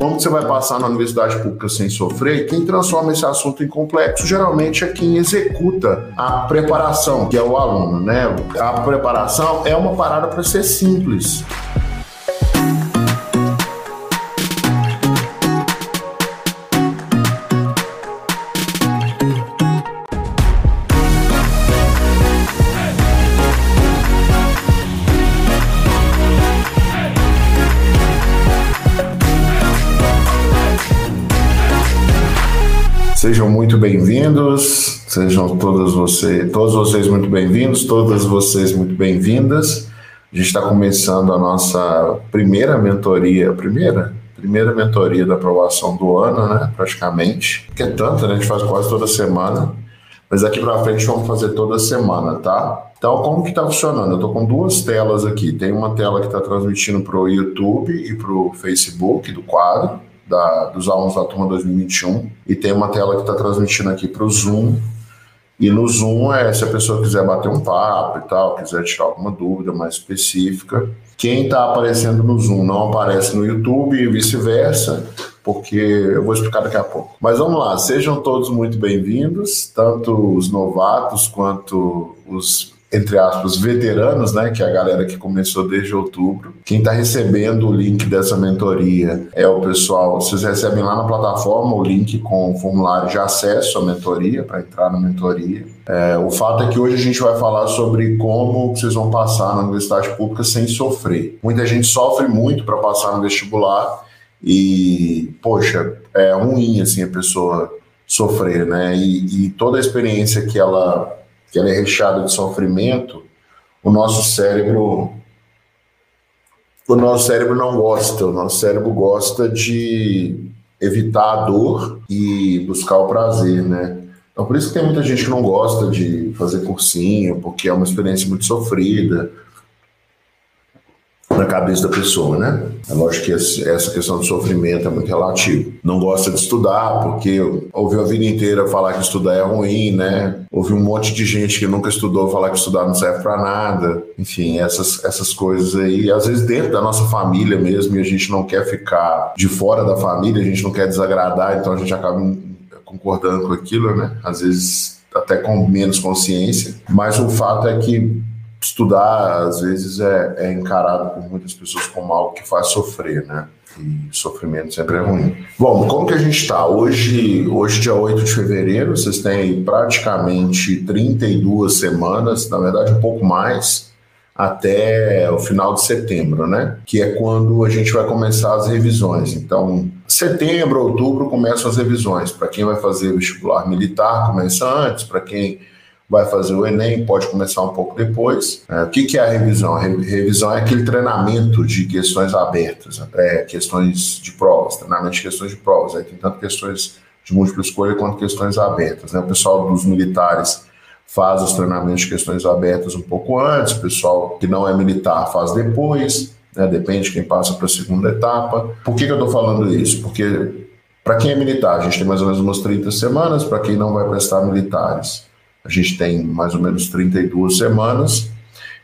Como você vai passar na universidade pública sem sofrer? Quem transforma esse assunto em complexo geralmente é quem executa a preparação, que é o aluno, né? A preparação é uma parada para ser simples. Bem-vindos, sejam todas vocês, todos vocês muito bem-vindos, todas vocês muito bem-vindas. A gente está começando a nossa primeira mentoria, primeira? Primeira mentoria da aprovação do ano, né? Praticamente. Que é tanto, né? A gente faz quase toda semana. Mas daqui para frente vamos fazer toda semana, tá? Então, como que está funcionando? Eu estou com duas telas aqui. Tem uma tela que está transmitindo para o YouTube e para o Facebook do quadro da, dos alunos da turma 2021 e tem uma tela que está transmitindo aqui para o Zoom. E no Zoom, é, se a pessoa quiser bater um papo e tal, quiser tirar alguma dúvida mais específica, quem está aparecendo no Zoom não aparece no YouTube e vice-versa, porque eu vou explicar daqui a pouco. Mas vamos lá, sejam todos muito bem-vindos, tanto os novatos quanto os entre aspas, veteranos, né, que é a galera que começou desde outubro. Quem está recebendo o link dessa mentoria é o pessoal. Vocês recebem lá na plataforma o link com o formulário de acesso à mentoria, para entrar na mentoria. É, o fato é que hoje a gente vai falar sobre como vocês vão passar na universidade pública sem sofrer. Muita gente sofre muito para passar no vestibular e, poxa, é ruim assim a pessoa sofrer, né? E, e toda a experiência que ela que ela é recheada de sofrimento, o nosso cérebro o nosso cérebro não gosta, o nosso cérebro gosta de evitar a dor e buscar o prazer, né? Então por isso que tem muita gente que não gosta de fazer cursinho, porque é uma experiência muito sofrida, na cabeça da pessoa, né? É lógico que essa questão do sofrimento é muito relativo. Não gosta de estudar, porque ouviu a vida inteira falar que estudar é ruim, né? Ouviu um monte de gente que nunca estudou falar que estudar não serve para nada. Enfim, essas, essas coisas aí, às vezes dentro da nossa família mesmo, e a gente não quer ficar de fora da família, a gente não quer desagradar, então a gente acaba concordando com aquilo, né? Às vezes até com menos consciência. Mas o fato é que estudar, às vezes, é, é encarado por muitas pessoas como algo que faz sofrer, né? E sofrimento sempre é ruim. Bom, como que a gente está? Hoje, hoje, dia 8 de fevereiro, vocês têm praticamente 32 semanas, na verdade, um pouco mais, até o final de setembro, né? Que é quando a gente vai começar as revisões. Então, setembro, outubro começam as revisões. Para quem vai fazer vestibular militar, começa antes. Para quem vai fazer o Enem, pode começar um pouco depois. É, o que, que é a revisão? A revisão é aquele treinamento de questões abertas, é, questões de provas, treinamento de questões de provas. Aí tem tanto questões de múltipla escolha quanto questões abertas. Né? O pessoal dos militares faz os treinamentos de questões abertas um pouco antes, o pessoal que não é militar faz depois, né? depende de quem passa para a segunda etapa. Por que, que eu estou falando isso? Porque para quem é militar, a gente tem mais ou menos umas 30 semanas, para quem não vai prestar militares, a gente tem mais ou menos 32 semanas.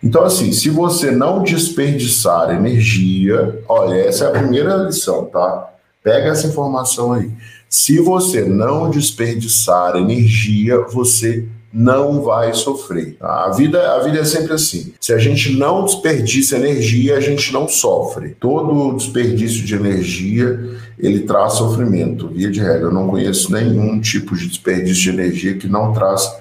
Então, assim, se você não desperdiçar energia, olha, essa é a primeira lição, tá? Pega essa informação aí. Se você não desperdiçar energia, você não vai sofrer. A vida, a vida é sempre assim. Se a gente não desperdiça energia, a gente não sofre. Todo desperdício de energia, ele traz sofrimento. Via de regra, eu não conheço nenhum tipo de desperdício de energia que não traz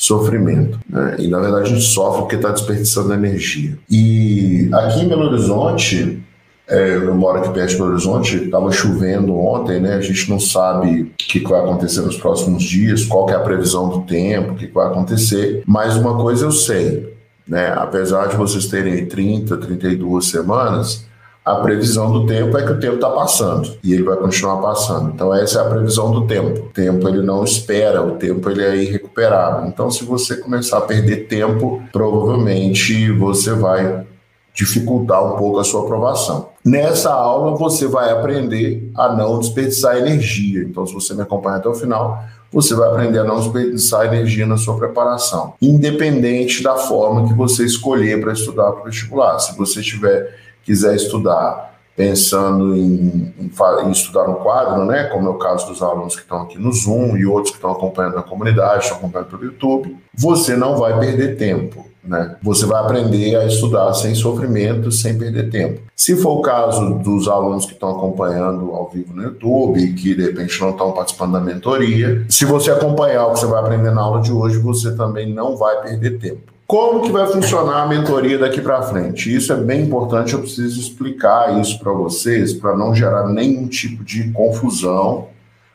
sofrimento. Né? E na verdade a gente sofre porque está desperdiçando energia. E aqui em Belo Horizonte, é, eu moro aqui perto de Belo Horizonte, estava chovendo ontem, né? A gente não sabe o que vai acontecer nos próximos dias, qual é a previsão do tempo, o que vai acontecer. Mas uma coisa eu sei, né? Apesar de vocês terem 30, 32 semanas, a previsão do tempo é que o tempo está passando e ele vai continuar passando. Então essa é a previsão do tempo. O tempo ele não espera, o tempo ele é irrecuperável. Então se você começar a perder tempo, provavelmente você vai dificultar um pouco a sua aprovação. Nessa aula você vai aprender a não desperdiçar energia. Então se você me acompanha até o final, você vai aprender a não desperdiçar energia na sua preparação, independente da forma que você escolher para estudar para o vestibular. Se você tiver quiser estudar pensando em, em, em, estudar no quadro, né, como é o caso dos alunos que estão aqui no Zoom e outros que estão acompanhando na comunidade, estão acompanhando pelo YouTube, você não vai perder tempo. Né? Você vai aprender a estudar sem sofrimento, sem perder tempo. Se for o caso dos alunos que estão acompanhando ao vivo no YouTube e que de repente não estão participando da mentoria, se você acompanhar o que você vai aprender na aula de hoje, você também não vai perder tempo. Como que vai funcionar a mentoria daqui para frente? Isso é bem importante, eu preciso explicar isso para vocês, para não gerar nenhum tipo de confusão,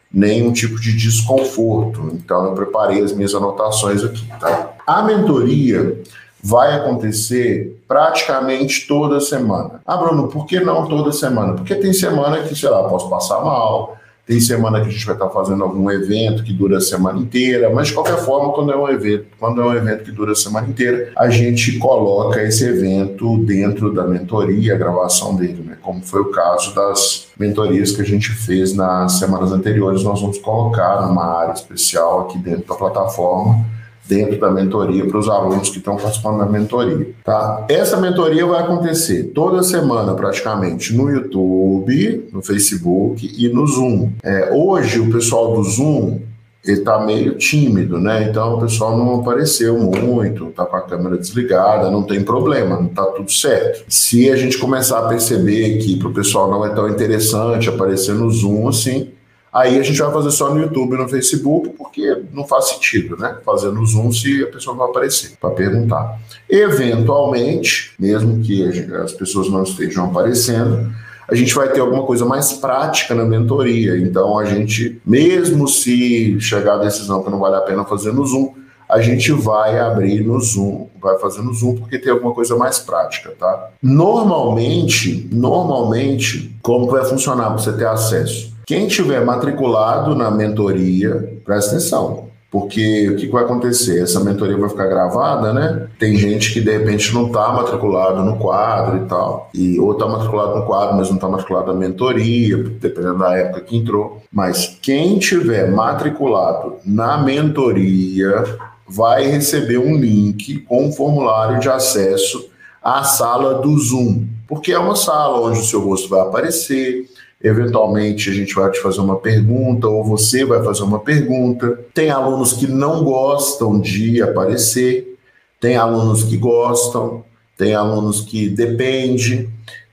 nenhum tipo de desconforto. Então, eu preparei as minhas anotações aqui, tá? A mentoria vai acontecer praticamente toda semana. Ah, Bruno, por que não toda semana? Porque tem semana que, sei lá, posso passar mal, tem semana que a gente vai estar fazendo algum evento que dura a semana inteira, mas de qualquer forma, quando é um evento, quando é um evento que dura a semana inteira, a gente coloca esse evento dentro da mentoria, a gravação dele, né? Como foi o caso das mentorias que a gente fez nas semanas anteriores, nós vamos colocar numa área especial aqui dentro da plataforma dentro da mentoria para os alunos que estão participando da mentoria, tá? Essa mentoria vai acontecer toda semana praticamente no YouTube, no Facebook e no Zoom. É, hoje o pessoal do Zoom ele tá meio tímido, né? Então o pessoal não apareceu muito, tá com a câmera desligada, não tem problema, não tá tudo certo. Se a gente começar a perceber que para o pessoal não é tão interessante aparecer no Zoom assim, Aí a gente vai fazer só no YouTube e no Facebook, porque não faz sentido, né? Fazer no Zoom se a pessoa não aparecer para perguntar. Eventualmente, mesmo que as pessoas não estejam aparecendo, a gente vai ter alguma coisa mais prática na mentoria. Então, a gente, mesmo se chegar à decisão que não vale a pena fazer no Zoom, a gente vai abrir no Zoom, vai fazer no Zoom porque tem alguma coisa mais prática, tá? Normalmente, normalmente, como vai funcionar para você ter acesso? Quem tiver matriculado na mentoria, presta atenção. Porque o que vai acontecer? Essa mentoria vai ficar gravada, né? Tem gente que de repente não está matriculado no quadro e tal. E, ou está matriculado no quadro, mas não está matriculado na mentoria, dependendo da época que entrou. Mas quem tiver matriculado na mentoria vai receber um link com um formulário de acesso à sala do Zoom. Porque é uma sala onde o seu rosto vai aparecer, Eventualmente a gente vai te fazer uma pergunta ou você vai fazer uma pergunta. Tem alunos que não gostam de aparecer, tem alunos que gostam, tem alunos que depende.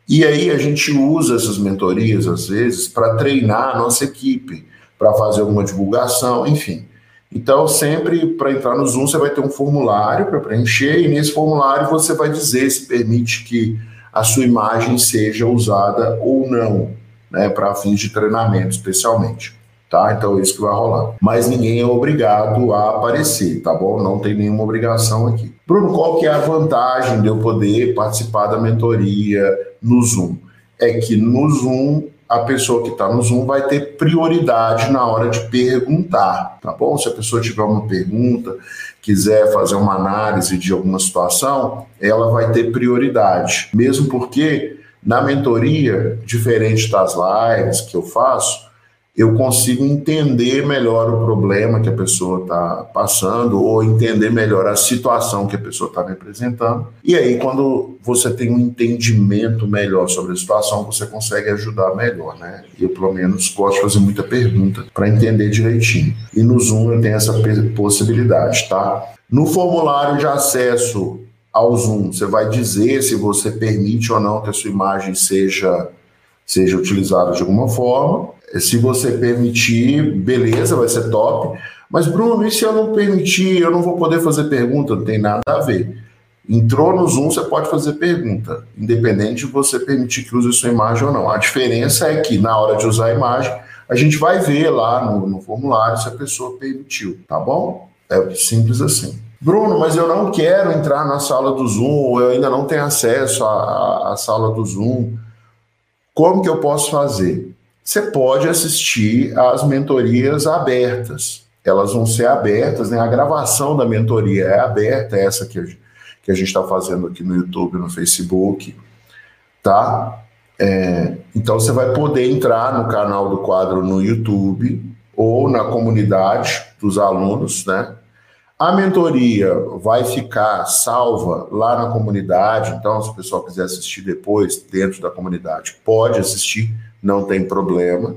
E aí a gente usa essas mentorias às vezes para treinar a nossa equipe, para fazer alguma divulgação, enfim. Então, sempre para entrar no Zoom, você vai ter um formulário para preencher, e nesse formulário você vai dizer se permite que a sua imagem seja usada ou não né, para fins de treinamento, especialmente. Tá? Então é isso que vai rolar. Mas ninguém é obrigado a aparecer, tá bom? Não tem nenhuma obrigação aqui. Bruno, qual que é a vantagem de eu poder participar da mentoria no Zoom? É que no Zoom a pessoa que está no Zoom vai ter prioridade na hora de perguntar, tá bom? Se a pessoa tiver uma pergunta, quiser fazer uma análise de alguma situação, ela vai ter prioridade, mesmo porque na mentoria, diferente das lives que eu faço, eu consigo entender melhor o problema que a pessoa está passando ou entender melhor a situação que a pessoa está me apresentando. E aí, quando você tem um entendimento melhor sobre a situação, você consegue ajudar melhor, né? Eu, pelo menos, gosto de fazer muita pergunta para entender direitinho. E no Zoom eu tenho essa possibilidade, tá? No formulário de acesso ao Zoom. Você vai dizer se você permite ou não que a sua imagem seja, seja utilizada de alguma forma. Se você permitir, beleza, vai ser top. Mas, Bruno, e se eu não permitir, eu não vou poder fazer pergunta? Não tem nada a ver. Entrou no Zoom, você pode fazer pergunta, independente de você permitir que use sua imagem ou não. A diferença é que, na hora de usar a imagem, a gente vai ver lá no, no formulário se a pessoa permitiu, tá bom? É simples assim. Bruno, mas eu não quero entrar na sala do Zoom, eu ainda não tenho acesso à, à sala do Zoom. Como que eu posso fazer? Você pode assistir às mentorias abertas. Elas vão ser abertas, né? A gravação da mentoria é aberta, essa que que a gente está fazendo aqui no YouTube, no Facebook, tá? É, então você vai poder entrar no canal do quadro no YouTube ou na comunidade dos alunos, né? A mentoria vai ficar salva lá na comunidade, então se o pessoal quiser assistir depois dentro da comunidade, pode assistir, não tem problema.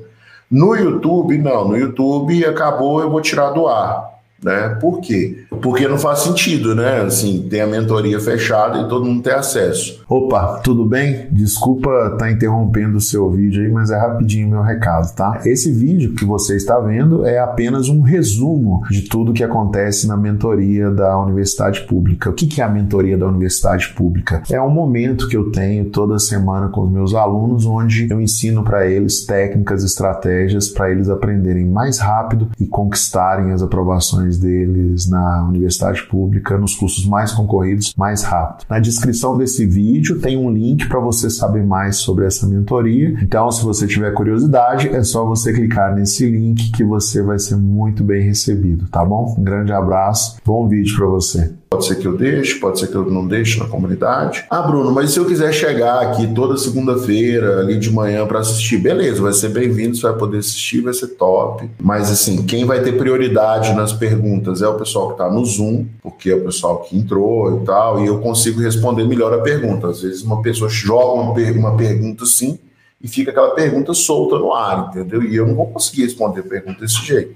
No YouTube, não, no YouTube acabou, eu vou tirar do ar né? Por quê? Porque não faz sentido, né? Assim, tem a mentoria fechada e todo mundo tem acesso. Opa, tudo bem? Desculpa estar tá interrompendo o seu vídeo aí, mas é rapidinho meu recado, tá? Esse vídeo que você está vendo é apenas um resumo de tudo que acontece na mentoria da Universidade Pública. O que é a mentoria da Universidade Pública? É um momento que eu tenho toda semana com os meus alunos, onde eu ensino para eles técnicas, estratégias para eles aprenderem mais rápido e conquistarem as aprovações deles na universidade pública, nos cursos mais concorridos, mais rápido. Na descrição desse vídeo tem um link para você saber mais sobre essa mentoria. Então, se você tiver curiosidade, é só você clicar nesse link que você vai ser muito bem recebido, tá bom? Um grande abraço, bom vídeo para você. Pode ser que eu deixe, pode ser que eu não deixe na comunidade. Ah, Bruno, mas se eu quiser chegar aqui toda segunda-feira, ali de manhã, para assistir, beleza, vai ser bem-vindo, você vai poder assistir, vai ser top. Mas, assim, quem vai ter prioridade nas perguntas é o pessoal que está no Zoom, porque é o pessoal que entrou e tal, e eu consigo responder melhor a pergunta. Às vezes, uma pessoa joga uma, per uma pergunta assim e fica aquela pergunta solta no ar, entendeu? E eu não vou conseguir responder a pergunta desse jeito.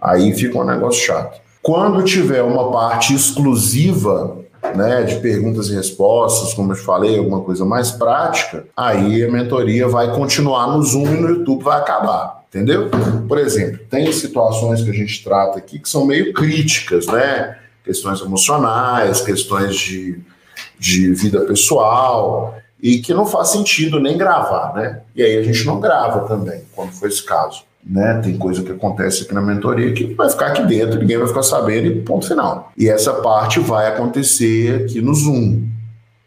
Aí fica um negócio chato. Quando tiver uma parte exclusiva né, de perguntas e respostas, como eu falei, alguma coisa mais prática, aí a mentoria vai continuar no Zoom e no YouTube vai acabar. Entendeu? Por exemplo, tem situações que a gente trata aqui que são meio críticas, né? Questões emocionais, questões de, de vida pessoal, e que não faz sentido nem gravar, né? E aí a gente não grava também, quando for esse caso né? Tem coisa que acontece aqui na mentoria que vai ficar aqui dentro, ninguém vai ficar sabendo e ponto final. E essa parte vai acontecer aqui no Zoom,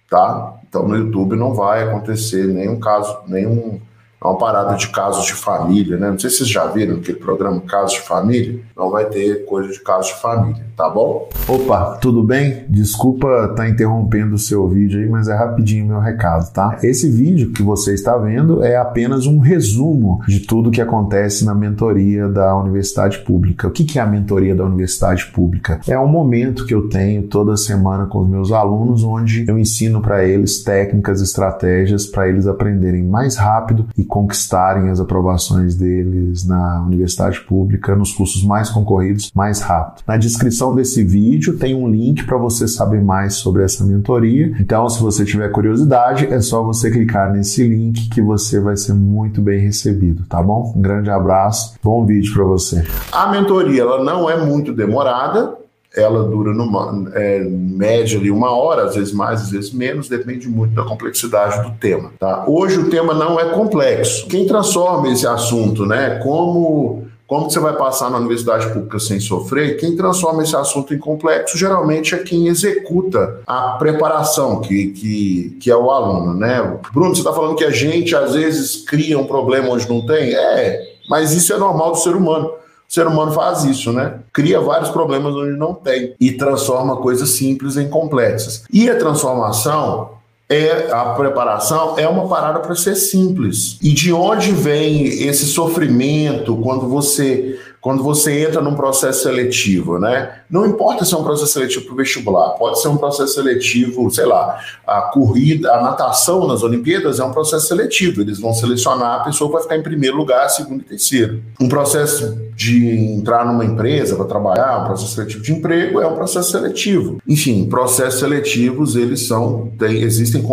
tá? Então no YouTube não vai acontecer nenhum caso, nenhum é uma parada de casos de família, né? Não sei se vocês já viram aquele programa Casos de Família. Não vai ter coisa de casos de família, tá bom? Opa, tudo bem? Desculpa estar tá interrompendo o seu vídeo aí, mas é rapidinho meu recado, tá? Esse vídeo que você está vendo é apenas um resumo de tudo que acontece na mentoria da Universidade Pública. O que é a mentoria da Universidade Pública? É um momento que eu tenho toda semana com os meus alunos, onde eu ensino para eles técnicas, estratégias para eles aprenderem mais rápido e conquistarem as aprovações deles na universidade pública nos cursos mais concorridos mais rápido. Na descrição desse vídeo tem um link para você saber mais sobre essa mentoria. Então, se você tiver curiosidade, é só você clicar nesse link que você vai ser muito bem recebido, tá bom? Um grande abraço, bom vídeo para você. A mentoria ela não é muito demorada, ela dura numa é, média de uma hora, às vezes mais, às vezes menos, depende muito da complexidade do tema. Tá? Hoje o tema não é complexo. Quem transforma esse assunto, né? Como como você vai passar na universidade pública sem sofrer? Quem transforma esse assunto em complexo geralmente é quem executa a preparação, que, que, que é o aluno, né? Bruno, você está falando que a gente às vezes cria um problema onde não tem? É, mas isso é normal do ser humano. O ser humano faz isso, né? Cria vários problemas onde não tem e transforma coisas simples em complexas. E a transformação é a preparação é uma parada para ser simples. E de onde vem esse sofrimento quando você quando você entra num processo seletivo, né? Não importa se é um processo seletivo para o vestibular, pode ser um processo seletivo, sei lá, a corrida, a natação nas Olimpíadas é um processo seletivo. Eles vão selecionar a pessoa que vai ficar em primeiro lugar, segundo e terceiro. Um processo de entrar numa empresa para trabalhar, um processo seletivo de emprego é um processo seletivo. Enfim, processos seletivos, eles são, tem, existem,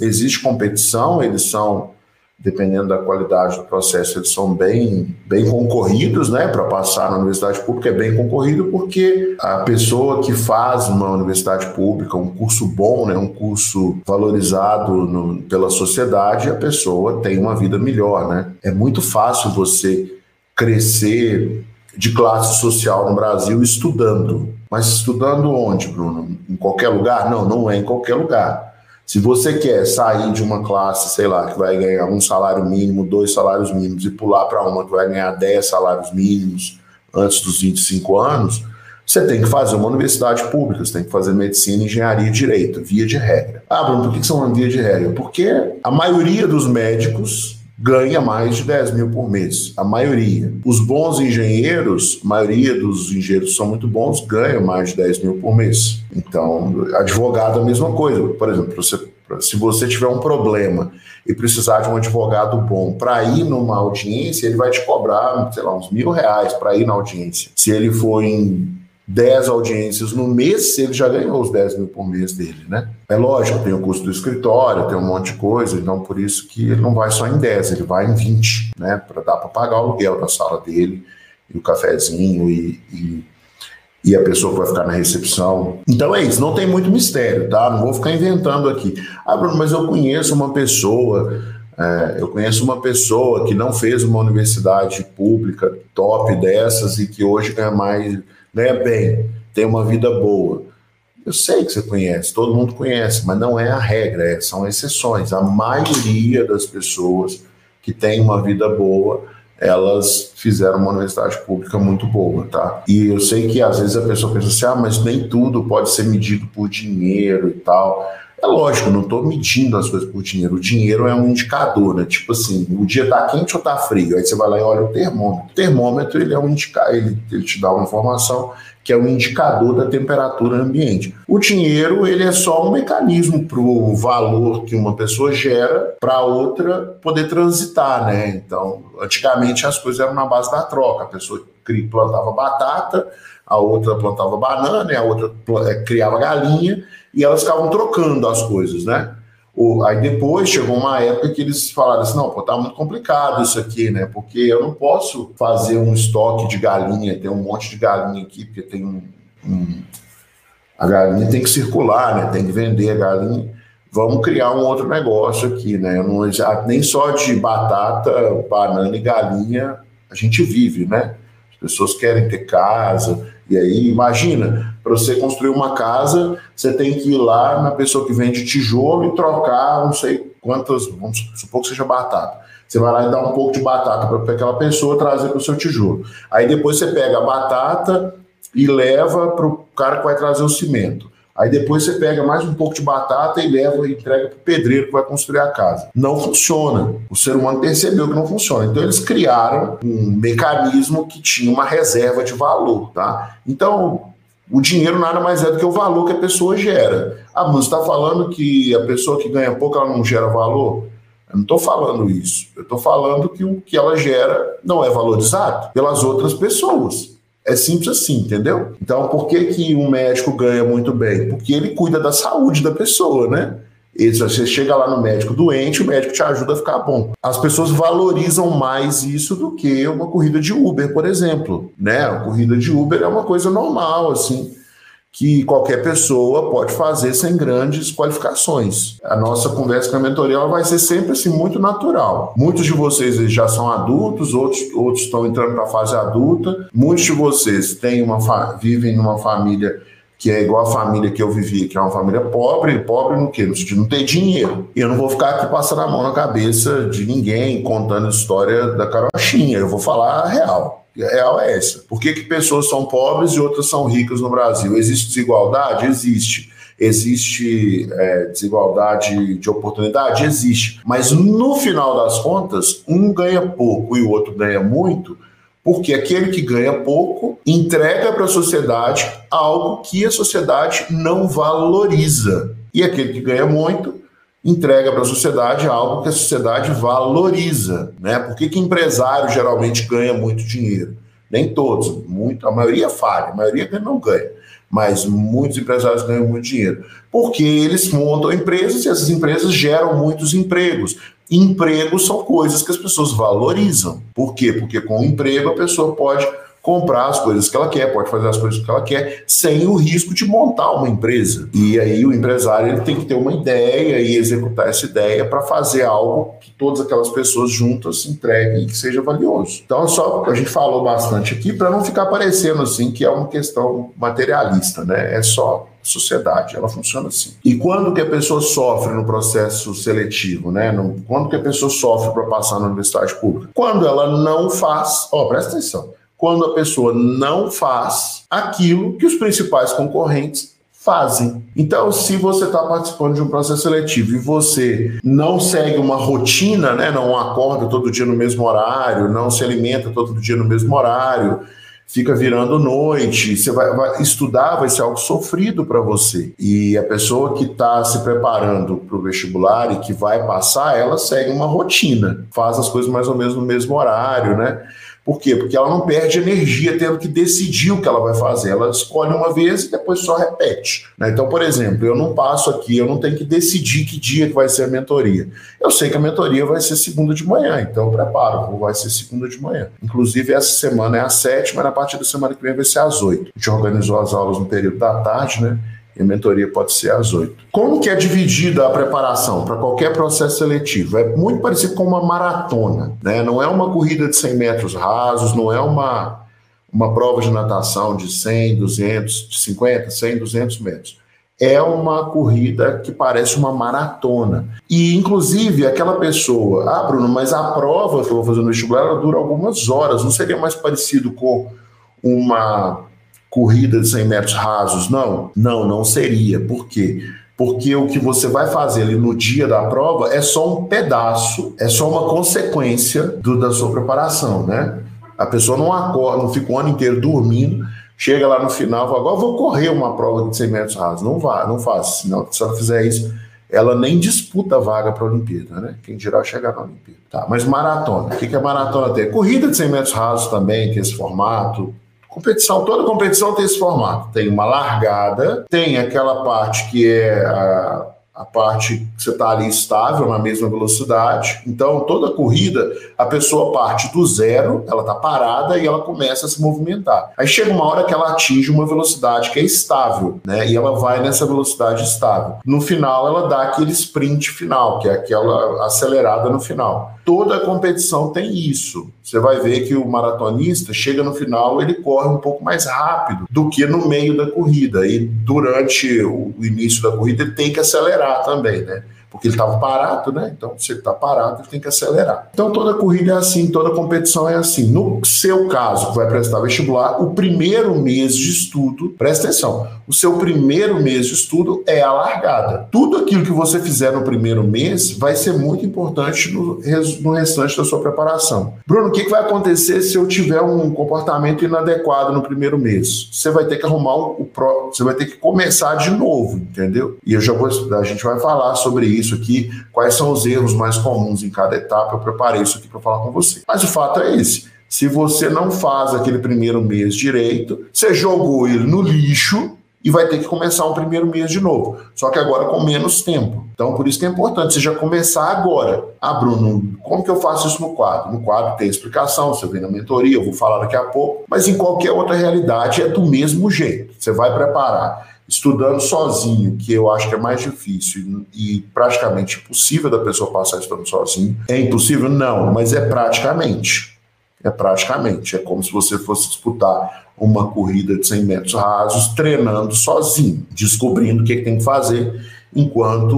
existe competição, eles são dependendo da qualidade do processo, eles são bem, bem concorridos, né? Para passar na universidade pública é bem concorrido porque a pessoa que faz uma universidade pública, um curso bom, né? Um curso valorizado no, pela sociedade, a pessoa tem uma vida melhor, né? É muito fácil você crescer de classe social no Brasil estudando. Mas estudando onde, Bruno? Em qualquer lugar? Não, não é em qualquer lugar. Se você quer sair de uma classe, sei lá, que vai ganhar um salário mínimo, dois salários mínimos, e pular para uma que vai ganhar 10 salários mínimos antes dos 25 anos, você tem que fazer uma universidade pública, você tem que fazer medicina, engenharia e direito, via de regra. Ah, Bruno, por que são uma via de regra? Porque a maioria dos médicos ganha mais de 10 mil por mês, a maioria. Os bons engenheiros, a maioria dos engenheiros são muito bons, ganham mais de 10 mil por mês. Então, advogado, a mesma coisa. Por exemplo, você, se você tiver um problema e precisar de um advogado bom para ir numa audiência, ele vai te cobrar, sei lá, uns mil reais para ir na audiência. Se ele for em 10 audiências no mês, ele já ganhou os 10 mil por mês dele, né? É lógico, tem o custo do escritório, tem um monte de coisa, então por isso que ele não vai só em 10, ele vai em 20, né? Para dar para pagar o aluguel da sala dele, e o cafezinho, e, e, e, a pessoa que vai ficar na recepção. Então é isso, não tem muito mistério, tá? Não vou ficar inventando aqui. Ah, Bruno, mas eu conheço uma pessoa. É, eu conheço uma pessoa que não fez uma universidade pública top dessas e que hoje ganha mais ganha bem, tem uma vida boa. Eu sei que você conhece, todo mundo conhece, mas não é a regra, é, são exceções. A maioria das pessoas que tem uma vida boa, elas fizeram uma universidade pública muito boa, tá? E eu sei que às vezes a pessoa pensa assim, ah, mas nem tudo pode ser medido por dinheiro e tal. É lógico, não estou medindo as coisas por dinheiro. O dinheiro é um indicador, né? Tipo assim, o dia está quente ou está frio? Aí você vai lá e olha o termômetro. O termômetro ele é um indicador, ele, ele te dá uma informação que é um indicador da temperatura ambiente. O dinheiro ele é só um mecanismo para o valor que uma pessoa gera para outra poder transitar, né? Então, antigamente as coisas eram na base da troca. A pessoa plantava batata, a outra plantava banana, e a outra eh, criava galinha e elas ficavam trocando as coisas, né? O, aí depois chegou uma época que eles falaram assim, não, pô, tá muito complicado isso aqui, né? Porque eu não posso fazer um estoque de galinha, ter um monte de galinha aqui, porque tem um, um, a galinha tem que circular, né? Tem que vender a galinha. Vamos criar um outro negócio aqui, né? Não, nem só de batata, banana e galinha a gente vive, né? As pessoas querem ter casa, e aí imagina, para você construir uma casa, você tem que ir lá na pessoa que vende tijolo e trocar não sei quantas, vamos supor que seja batata. Você vai lá e dá um pouco de batata para aquela pessoa trazer para o seu tijolo. Aí depois você pega a batata e leva para o cara que vai trazer o cimento. Aí depois você pega mais um pouco de batata e leva e entrega para o pedreiro que vai construir a casa. Não funciona. O ser humano percebeu que não funciona. Então eles criaram um mecanismo que tinha uma reserva de valor, tá? Então o dinheiro nada mais é do que o valor que a pessoa gera. Ah, mas está falando que a pessoa que ganha pouco ela não gera valor? Eu não estou falando isso. Eu estou falando que o que ela gera não é valorizado pelas outras pessoas. É simples assim, entendeu? Então, por que, que um médico ganha muito bem? Porque ele cuida da saúde da pessoa, né? Você chega lá no médico doente, o médico te ajuda a ficar bom. As pessoas valorizam mais isso do que uma corrida de Uber, por exemplo. Né? A corrida de Uber é uma coisa normal, assim, que qualquer pessoa pode fazer sem grandes qualificações. A nossa conversa com a mentoria vai ser sempre assim, muito natural. Muitos de vocês já são adultos, outros, outros estão entrando para a fase adulta, muitos de vocês têm uma vivem numa família que é igual a família que eu vivi, que é uma família pobre, pobre no quê? No sentido de não ter dinheiro. E eu não vou ficar aqui passando a mão na cabeça de ninguém, contando a história da carochinha, eu vou falar a real. A real é essa. Por que, que pessoas são pobres e outras são ricas no Brasil? Existe desigualdade? Existe. Existe é, desigualdade de oportunidade? Existe. Mas no final das contas, um ganha pouco e o outro ganha muito, porque aquele que ganha pouco entrega para a sociedade algo que a sociedade não valoriza. E aquele que ganha muito entrega para a sociedade algo que a sociedade valoriza. Né? Por que, que empresário geralmente ganha muito dinheiro? Nem todos, muito, a maioria falha, a maioria não ganha. Mas muitos empresários ganham muito dinheiro. Porque eles montam empresas e essas empresas geram muitos empregos. Empregos são coisas que as pessoas valorizam. Por quê? Porque com o emprego a pessoa pode comprar as coisas que ela quer, pode fazer as coisas que ela quer, sem o risco de montar uma empresa. E aí o empresário ele tem que ter uma ideia e executar essa ideia para fazer algo que todas aquelas pessoas juntas entreguem e que seja valioso. Então, só a gente falou bastante aqui para não ficar parecendo assim que é uma questão materialista, né? É só sociedade, ela funciona assim. E quando que a pessoa sofre no processo seletivo, né? No, quando que a pessoa sofre para passar na universidade pública? Quando ela não faz, ó, presta atenção, quando a pessoa não faz aquilo que os principais concorrentes fazem. Então, se você está participando de um processo seletivo e você não segue uma rotina, né, não acorda todo dia no mesmo horário, não se alimenta todo dia no mesmo horário, fica virando noite, você vai, vai estudar, vai ser algo sofrido para você. E a pessoa que está se preparando para o vestibular e que vai passar, ela segue uma rotina, faz as coisas mais ou menos no mesmo horário, né? Por quê? Porque ela não perde energia tendo que decidir o que ela vai fazer. Ela escolhe uma vez e depois só repete. Né? Então, por exemplo, eu não passo aqui, eu não tenho que decidir que dia que vai ser a mentoria. Eu sei que a mentoria vai ser segunda de manhã, então eu preparo, vai ser segunda de manhã. Inclusive, essa semana é a sétima, na partir da semana que vem vai ser às oito. A gente organizou as aulas no período da tarde, né? E a mentoria pode ser às oito. Como que é dividida a preparação para qualquer processo seletivo? É muito parecido com uma maratona, né? Não é uma corrida de 100 metros rasos, não é uma, uma prova de natação de 100, 200, de 50, 100, 200 metros. É uma corrida que parece uma maratona. E, inclusive, aquela pessoa, ah, Bruno, mas a prova que eu vou fazer no vestibular dura algumas horas, não seria mais parecido com uma corrida de 100 metros rasos? Não, não, não seria. Por quê? Porque o que você vai fazer ali no dia da prova é só um pedaço, é só uma consequência do, da sua preparação, né? A pessoa não acorda, não fica o ano inteiro dormindo, chega lá no final, fala, agora vou correr uma prova de 100 metros rasos. Não vá, não faça. Senão, se ela fizer isso, ela nem disputa a vaga para a Olimpíada, né? Quem dirá chegar na Olimpíada. Tá, mas maratona, o que, que é maratona tem? Corrida de 100 metros rasos também, tem esse formato, Competição, toda competição tem esse formato. Tem uma largada, tem aquela parte que é a, a parte que você está ali estável na mesma velocidade. Então, toda corrida, a pessoa parte do zero, ela está parada e ela começa a se movimentar. Aí chega uma hora que ela atinge uma velocidade que é estável, né? E ela vai nessa velocidade estável. No final, ela dá aquele sprint final, que é aquela acelerada no final. Toda competição tem isso. Você vai ver que o maratonista chega no final, ele corre um pouco mais rápido do que no meio da corrida. E durante o início da corrida, ele tem que acelerar também, né? Porque ele estava parado, né? Então, se ele está parado, ele tem que acelerar. Então, toda corrida é assim, toda competição é assim. No seu caso, que vai prestar vestibular, o primeiro mês de estudo, presta atenção, o seu primeiro mês de estudo é a largada. Tudo aquilo que você fizer no primeiro mês vai ser muito importante no, no restante da sua preparação. Bruno, o que, que vai acontecer se eu tiver um comportamento inadequado no primeiro mês? Você vai ter que arrumar um, o pro, você vai ter que começar de novo, entendeu? E eu já vou, a gente vai falar sobre isso aqui, quais são os erros mais comuns em cada etapa. Eu preparei isso aqui para falar com você. Mas o fato é esse. Se você não faz aquele primeiro mês direito, você jogou ele no lixo e vai ter que começar um primeiro mês de novo, só que agora com menos tempo. Então, por isso que é importante você já começar agora. Ah, Bruno, como que eu faço isso no quadro? No quadro tem explicação, você vem na mentoria, eu vou falar daqui a pouco, mas em qualquer outra realidade é do mesmo jeito. Você vai preparar estudando sozinho, que eu acho que é mais difícil e praticamente impossível da pessoa passar estudando sozinho. É impossível? Não, mas é praticamente. É praticamente. É como se você fosse disputar uma corrida de 100 metros rasos treinando sozinho, descobrindo o que, é que tem que fazer enquanto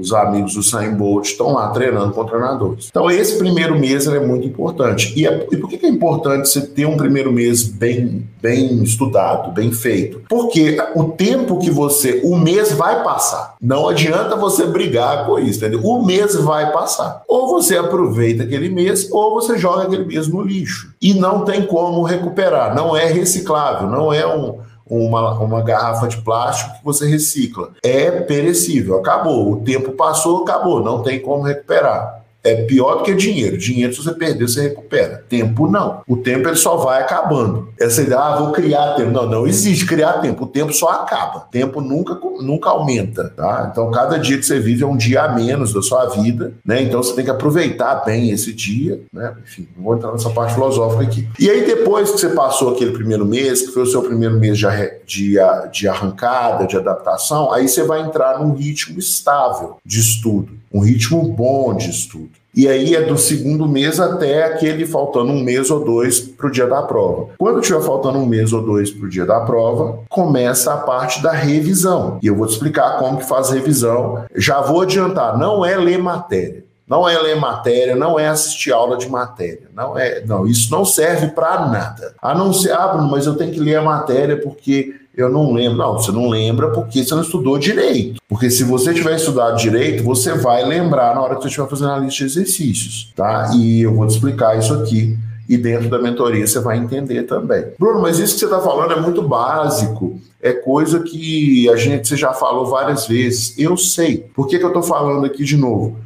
os amigos do Sam Bolt estão lá treinando com treinadores. Então, esse primeiro mês é muito importante. E, é, e por que é importante você ter um primeiro mês bem, bem estudado, bem feito? Porque o tempo que você. O mês vai passar. Não adianta você brigar com isso, entendeu? O mês vai passar. Ou você aproveita aquele mês, ou você joga aquele mês no lixo. E não tem como recuperar. Não é reciclável, não é um uma, uma garrafa de plástico que você recicla. É perecível, acabou. O tempo passou, acabou, não tem como recuperar é pior do que dinheiro. Dinheiro, se você perder, você recupera. Tempo, não. O tempo ele só vai acabando. Essa ideia, ah, vou criar tempo. Não, não existe criar tempo. O tempo só acaba. Tempo nunca, nunca aumenta, tá? Então, cada dia que você vive é um dia a menos da sua vida, né? Então, você tem que aproveitar bem esse dia, né? Enfim, não vou entrar nessa parte filosófica aqui. E aí, depois que você passou aquele primeiro mês, que foi o seu primeiro mês de, de, de arrancada, de adaptação, aí você vai entrar num ritmo estável de estudo, um ritmo bom de estudo. E aí é do segundo mês até aquele faltando um mês ou dois para o dia da prova. Quando tiver faltando um mês ou dois para o dia da prova, começa a parte da revisão. E eu vou te explicar como que faz revisão. Já vou adiantar, não é ler matéria. Não é ler matéria, não é assistir aula de matéria. Não é, não, isso não serve para nada. A não ser, ah, Bruno, mas eu tenho que ler a matéria porque eu não lembro. Não, você não lembra porque você não estudou direito. Porque se você tiver estudado direito, você vai lembrar na hora que você estiver fazendo a lista de exercícios, tá? E eu vou te explicar isso aqui e dentro da mentoria você vai entender também. Bruno, mas isso que você está falando é muito básico, é coisa que a gente já falou várias vezes. Eu sei. Por que, que eu estou falando aqui de novo?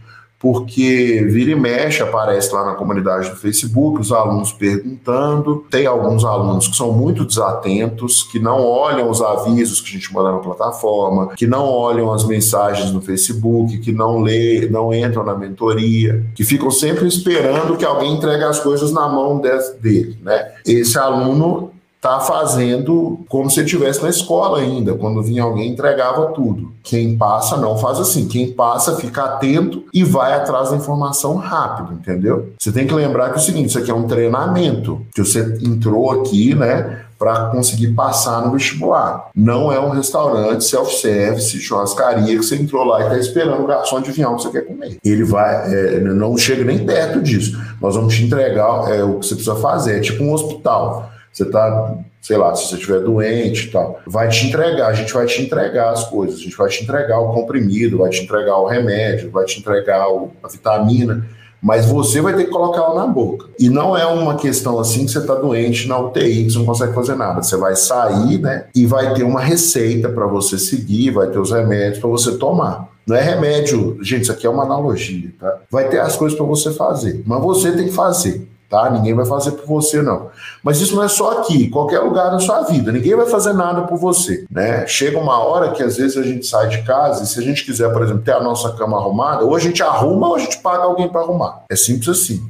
Porque vira e mexe aparece lá na comunidade do Facebook os alunos perguntando. Tem alguns alunos que são muito desatentos, que não olham os avisos que a gente manda na plataforma, que não olham as mensagens no Facebook, que não lê, não entram na mentoria, que ficam sempre esperando que alguém entregue as coisas na mão dele, né? Esse aluno tá fazendo como se estivesse na escola ainda, quando vinha alguém entregava tudo. Quem passa não faz assim, quem passa fica atento e vai atrás da informação rápido, entendeu? Você tem que lembrar que é o seguinte, isso aqui é um treinamento, que você entrou aqui, né, para conseguir passar no vestibular. Não é um restaurante self-service, churrascaria que você entrou lá e está esperando o garçom adivinhar o que você quer comer. Ele vai, é, não chega nem perto disso. Nós vamos te entregar é, o que você precisa fazer, é tipo um hospital. Você está, sei lá, se você estiver doente e tal, vai te entregar, a gente vai te entregar as coisas, a gente vai te entregar o comprimido, vai te entregar o remédio, vai te entregar o, a vitamina, mas você vai ter que colocar ela na boca. E não é uma questão assim que você está doente na UTI, que você não consegue fazer nada. Você vai sair, né, e vai ter uma receita para você seguir, vai ter os remédios para você tomar. Não é remédio, gente, isso aqui é uma analogia, tá? Vai ter as coisas para você fazer, mas você tem que fazer tá? Ninguém vai fazer por você, não. Mas isso não é só aqui, qualquer lugar da sua vida. Ninguém vai fazer nada por você, né? Chega uma hora que às vezes a gente sai de casa e se a gente quiser, por exemplo, ter a nossa cama arrumada, ou a gente arruma ou a gente paga alguém para arrumar. É simples assim.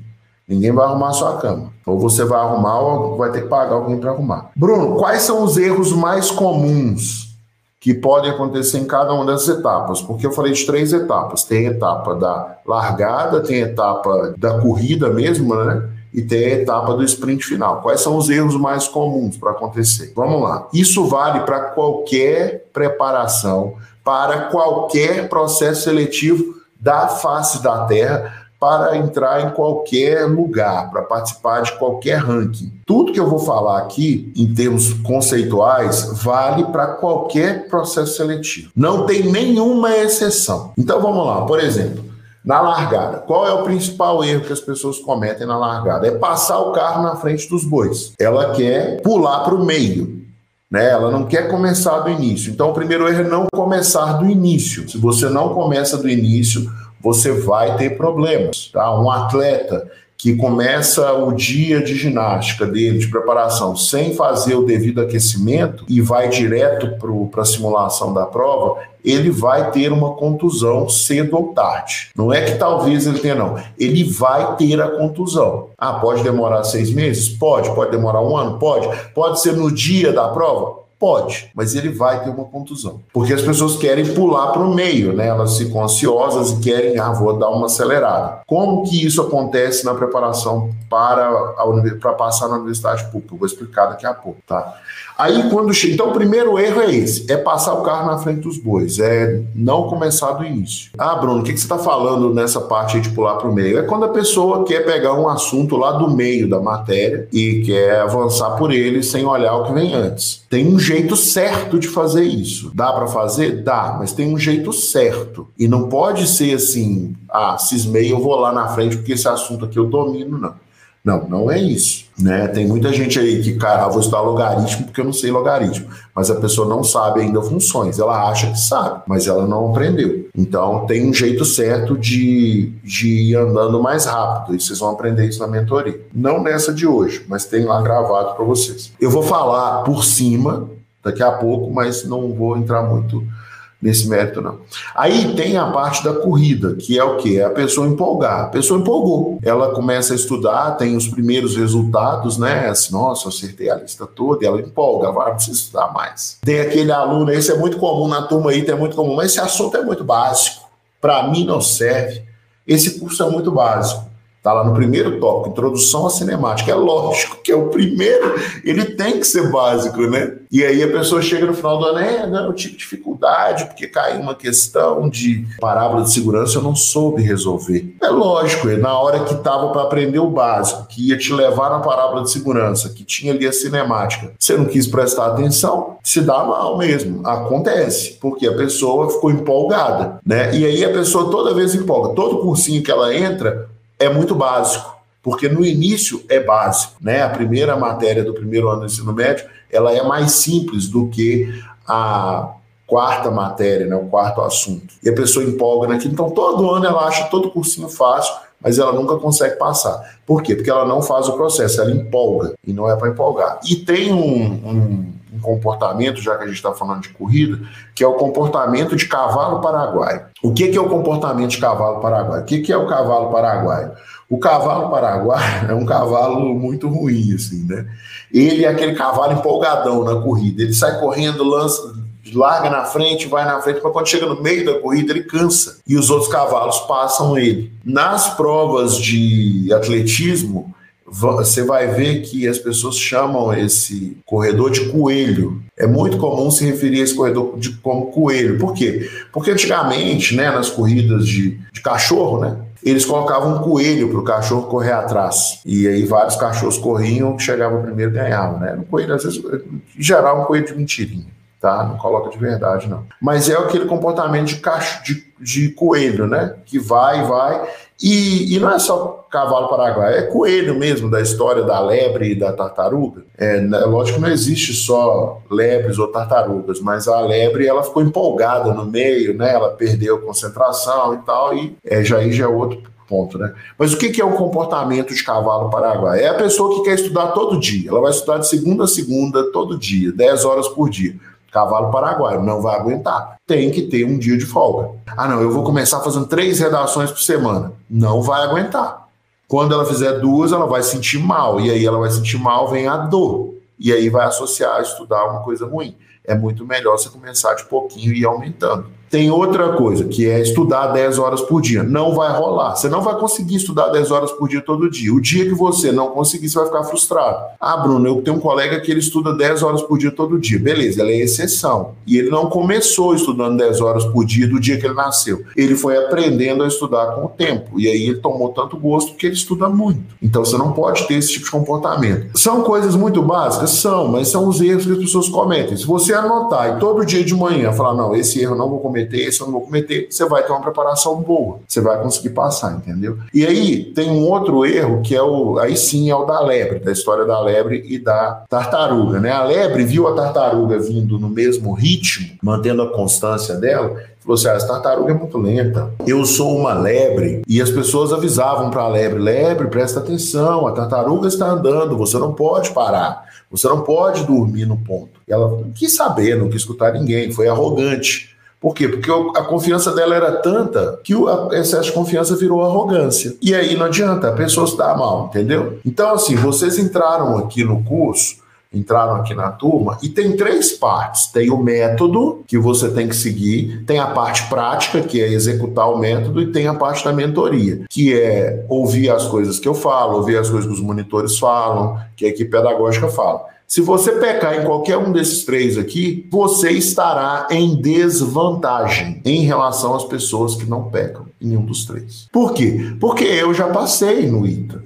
Ninguém vai arrumar a sua cama. Ou você vai arrumar ou vai ter que pagar alguém para arrumar. Bruno, quais são os erros mais comuns que podem acontecer em cada uma dessas etapas, porque eu falei de três etapas. Tem a etapa da largada, tem a etapa da corrida mesmo, né? E tem a etapa do sprint final. Quais são os erros mais comuns para acontecer? Vamos lá. Isso vale para qualquer preparação, para qualquer processo seletivo da face da Terra, para entrar em qualquer lugar, para participar de qualquer ranking. Tudo que eu vou falar aqui, em termos conceituais, vale para qualquer processo seletivo. Não tem nenhuma exceção. Então vamos lá, por exemplo. Na largada, qual é o principal erro que as pessoas cometem na largada? É passar o carro na frente dos bois. Ela quer pular para o meio. Né? Ela não quer começar do início. Então, o primeiro erro é não começar do início. Se você não começa do início, você vai ter problemas. Tá? Um atleta que começa o dia de ginástica dele, de preparação, sem fazer o devido aquecimento e vai direto para a simulação da prova, ele vai ter uma contusão cedo ou tarde. Não é que talvez ele tenha, não. Ele vai ter a contusão. Ah, pode demorar seis meses? Pode. Pode demorar um ano? Pode. Pode ser no dia da prova? Pode, mas ele vai ter uma contusão. Porque as pessoas querem pular para o meio, né? Elas ficam ansiosas e querem, ah, vou dar uma acelerada. Como que isso acontece na preparação para, a, para passar na universidade pública? Eu vou explicar daqui a pouco, tá? Aí quando chega. Então, o primeiro erro é esse: é passar o carro na frente dos bois, é não começar do início. Ah, Bruno, o que, que você está falando nessa parte de pular para o meio? É quando a pessoa quer pegar um assunto lá do meio da matéria e quer avançar por ele sem olhar o que vem antes. Tem um jeito certo de fazer isso. Dá para fazer? Dá, mas tem um jeito certo. E não pode ser assim, ah, cismei, eu vou lá na frente porque esse assunto aqui eu domino, não. Não, não é isso. Né? Tem muita gente aí que, cara, vou estudar logaritmo porque eu não sei logaritmo. Mas a pessoa não sabe ainda funções. Ela acha que sabe, mas ela não aprendeu. Então tem um jeito certo de, de ir andando mais rápido. E vocês vão aprender isso na mentoria. Não nessa de hoje, mas tem lá gravado para vocês. Eu vou falar por cima daqui a pouco, mas não vou entrar muito nesse mérito, não. Aí tem a parte da corrida, que é o quê? É a pessoa empolgar. A pessoa empolgou. Ela começa a estudar, tem os primeiros resultados, né? Assim, nossa, acertei a lista toda, ela empolga, vai, precisa estudar mais. Tem aquele aluno, esse é muito comum na turma aí, é muito comum, mas esse assunto é muito básico. Para mim não serve. Esse curso é muito básico. Está lá no primeiro tópico, introdução à cinemática. É lógico que é o primeiro, ele tem que ser básico, né? E aí a pessoa chega no final do ano, é, não, eu tive dificuldade, porque caiu uma questão de parábola de segurança, eu não soube resolver. É lógico, é na hora que estava para aprender o básico, que ia te levar na parábola de segurança, que tinha ali a cinemática, você não quis prestar atenção, se dá mal mesmo. Acontece, porque a pessoa ficou empolgada, né? E aí a pessoa toda vez empolga. Todo cursinho que ela entra, é muito básico, porque no início é básico, né? A primeira matéria do primeiro ano do ensino médio, ela é mais simples do que a quarta matéria, né, o quarto assunto. E a pessoa empolga naquilo. Então, todo ano ela acha todo cursinho fácil, mas ela nunca consegue passar. Por quê? Porque ela não faz o processo, ela empolga, e não é para empolgar. E tem um, um, um, comportamento, já que a gente está falando de corrida, que é o comportamento de cavalo paraguaio. O que, que é o comportamento de cavalo paraguaio? O que, que é o cavalo paraguaio? O cavalo paraguaio é um cavalo muito ruim, assim, né? Ele é aquele cavalo empolgadão na corrida. Ele sai correndo, lança, larga na frente, vai na frente, mas quando chega no meio da corrida ele cansa e os outros cavalos passam ele. Nas provas de atletismo, você vai ver que as pessoas chamam esse corredor de coelho. É muito comum se referir a esse corredor de, como coelho. Por quê? Porque antigamente, né, nas corridas de, de cachorro, né, eles colocavam um coelho para o cachorro correr atrás. E aí vários cachorros corriam, que chegava primeiro ganhava, né? Um coelho, às vezes, em geral, um coelho de mentirinha tá? Não coloca de verdade, não. Mas é aquele comportamento de, cacho, de, de coelho, né? Que vai, vai. E, e não é só cavalo paraguaio, é coelho mesmo da história da lebre e da tartaruga. É, né, lógico que não existe só lebres ou tartarugas, mas a lebre ela ficou empolgada no meio, né? Ela perdeu concentração e tal, e é, já aí já é outro ponto, né? Mas o que é o comportamento de cavalo paraguaio? É a pessoa que quer estudar todo dia. Ela vai estudar de segunda a segunda, todo dia, 10 horas por dia. Cavalo paraguaio, não vai aguentar. Tem que ter um dia de folga. Ah, não, eu vou começar fazendo três redações por semana. Não vai aguentar. Quando ela fizer duas, ela vai sentir mal. E aí ela vai sentir mal, vem a dor. E aí vai associar estudar uma coisa ruim. É muito melhor você começar de pouquinho e ir aumentando. Tem outra coisa, que é estudar 10 horas por dia. Não vai rolar. Você não vai conseguir estudar 10 horas por dia todo dia. O dia que você não conseguir, você vai ficar frustrado. Ah, Bruno, eu tenho um colega que ele estuda 10 horas por dia todo dia. Beleza, ele é exceção. E ele não começou estudando 10 horas por dia do dia que ele nasceu. Ele foi aprendendo a estudar com o tempo. E aí ele tomou tanto gosto que ele estuda muito. Então você não pode ter esse tipo de comportamento. São coisas muito básicas? São, mas são os erros que as pessoas cometem. Se você anotar e todo dia de manhã falar, não, esse erro eu não vou cometer cometer, esse eu não vou cometer, você vai ter uma preparação boa, você vai conseguir passar, entendeu? E aí tem um outro erro que é o, aí sim é o da lebre, da história da lebre e da tartaruga, né? A lebre viu a tartaruga vindo no mesmo ritmo, mantendo a constância dela, falou assim: ah, essa tartaruga é muito lenta. Eu sou uma lebre. E as pessoas avisavam para a lebre: lebre, presta atenção, a tartaruga está andando, você não pode parar, você não pode dormir no ponto. E ela não quis saber, não quis escutar ninguém, foi arrogante. Por quê? Porque a confiança dela era tanta que o excesso de confiança virou arrogância. E aí não adianta, a pessoa se dá mal, entendeu? Então, assim, vocês entraram aqui no curso entraram aqui na turma e tem três partes. Tem o método que você tem que seguir, tem a parte prática, que é executar o método, e tem a parte da mentoria, que é ouvir as coisas que eu falo, ouvir as coisas que os monitores falam, que a equipe pedagógica fala. Se você pecar em qualquer um desses três aqui, você estará em desvantagem em relação às pessoas que não pecam em nenhum dos três. Por quê? Porque eu já passei no ITA.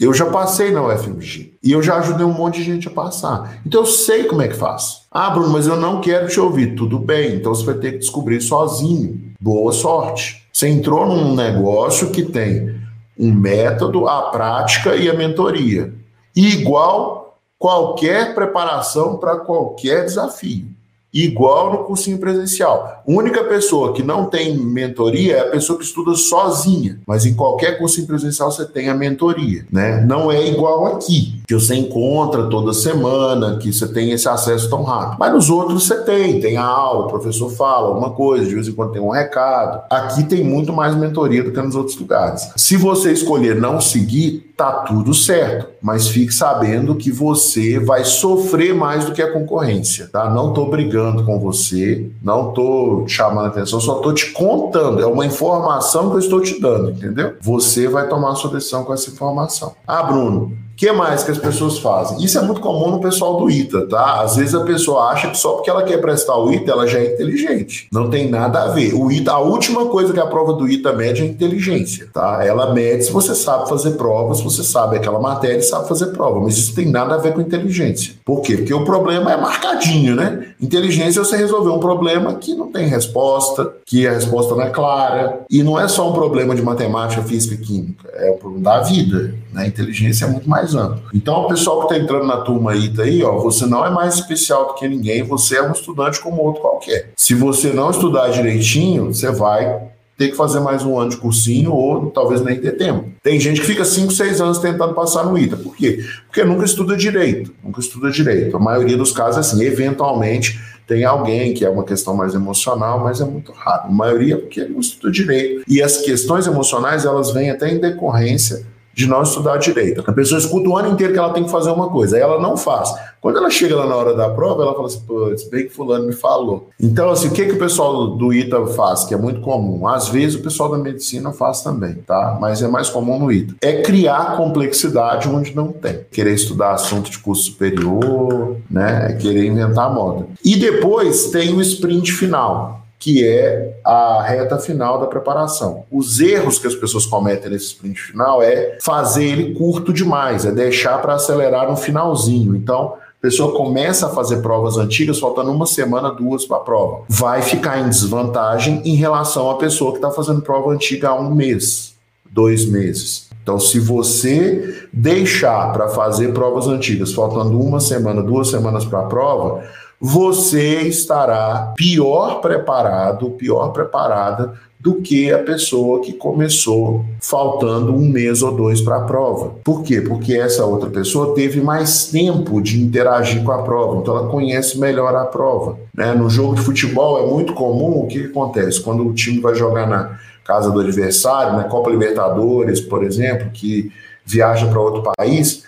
Eu já passei na UFMG. E eu já ajudei um monte de gente a passar. Então eu sei como é que faz. Ah, Bruno, mas eu não quero te ouvir. Tudo bem, então você vai ter que descobrir sozinho. Boa sorte. Você entrou num negócio que tem um método, a prática e a mentoria. E igual qualquer preparação para qualquer desafio. Igual no cursinho presencial. A única pessoa que não tem mentoria é a pessoa que estuda sozinha. Mas em qualquer cursinho presencial você tem a mentoria, né? Não é igual aqui. Que você encontra toda semana, que você tem esse acesso tão rápido. Mas nos outros você tem, tem a aula, o professor fala alguma coisa, de vez em quando tem um recado. Aqui tem muito mais mentoria do que nos outros lugares. Se você escolher não seguir, tá tudo certo, mas fique sabendo que você vai sofrer mais do que a concorrência, tá? Não tô brigando com você, não tô chamando atenção, só tô te contando, é uma informação que eu estou te dando, entendeu? Você vai tomar sua decisão com essa informação. Ah, Bruno, que mais que as pessoas fazem? Isso é muito comum no pessoal do ITA, tá? Às vezes a pessoa acha que só porque ela quer prestar o ITA, ela já é inteligente. Não tem nada a ver. O ITA, a última coisa que a prova do ITA mede é inteligência, tá? Ela mede se você sabe fazer prova, se você sabe aquela matéria e sabe fazer prova. Mas isso tem nada a ver com inteligência. Por quê? Porque o problema é marcadinho, né? Inteligência é você resolver um problema que não tem resposta, que a resposta não é clara. E não é só um problema de matemática, física e química. É o problema da vida. Né? Inteligência é muito mais amplo. Então, o pessoal que está entrando na turma aí, tá aí, ó, você não é mais especial do que ninguém, você é um estudante como outro qualquer. Se você não estudar direitinho, você vai ter que fazer mais um ano de cursinho ou talvez nem ter tempo. Tem gente que fica 5, 6 anos tentando passar no ITA. Por quê? Porque nunca estuda direito. Nunca estuda direito. A maioria dos casos é assim, eventualmente tem alguém que é uma questão mais emocional, mas é muito raro. A maioria porque não estuda direito. E as questões emocionais, elas vêm até em decorrência de não estudar direito. A pessoa escuta o ano inteiro que ela tem que fazer uma coisa, aí ela não faz. Quando ela chega lá na hora da prova, ela fala assim, putz, bem que fulano me falou. Então, assim, o que, que o pessoal do ITA faz, que é muito comum? Às vezes o pessoal da medicina faz também, tá? Mas é mais comum no ITA. É criar complexidade onde não tem. Querer estudar assunto de curso superior, né? É querer inventar moda. E depois tem o sprint final que é a reta final da preparação. Os erros que as pessoas cometem nesse sprint final é fazer ele curto demais, é deixar para acelerar no finalzinho. Então, a pessoa começa a fazer provas antigas, faltando uma semana, duas para a prova. Vai ficar em desvantagem em relação à pessoa que está fazendo prova antiga há um mês, dois meses. Então, se você deixar para fazer provas antigas, faltando uma semana, duas semanas para a prova, você estará pior preparado, pior preparada do que a pessoa que começou faltando um mês ou dois para a prova. Por quê? Porque essa outra pessoa teve mais tempo de interagir com a prova, então ela conhece melhor a prova. Né? No jogo de futebol é muito comum o que acontece quando o time vai jogar na casa do adversário, na Copa Libertadores, por exemplo, que viaja para outro país,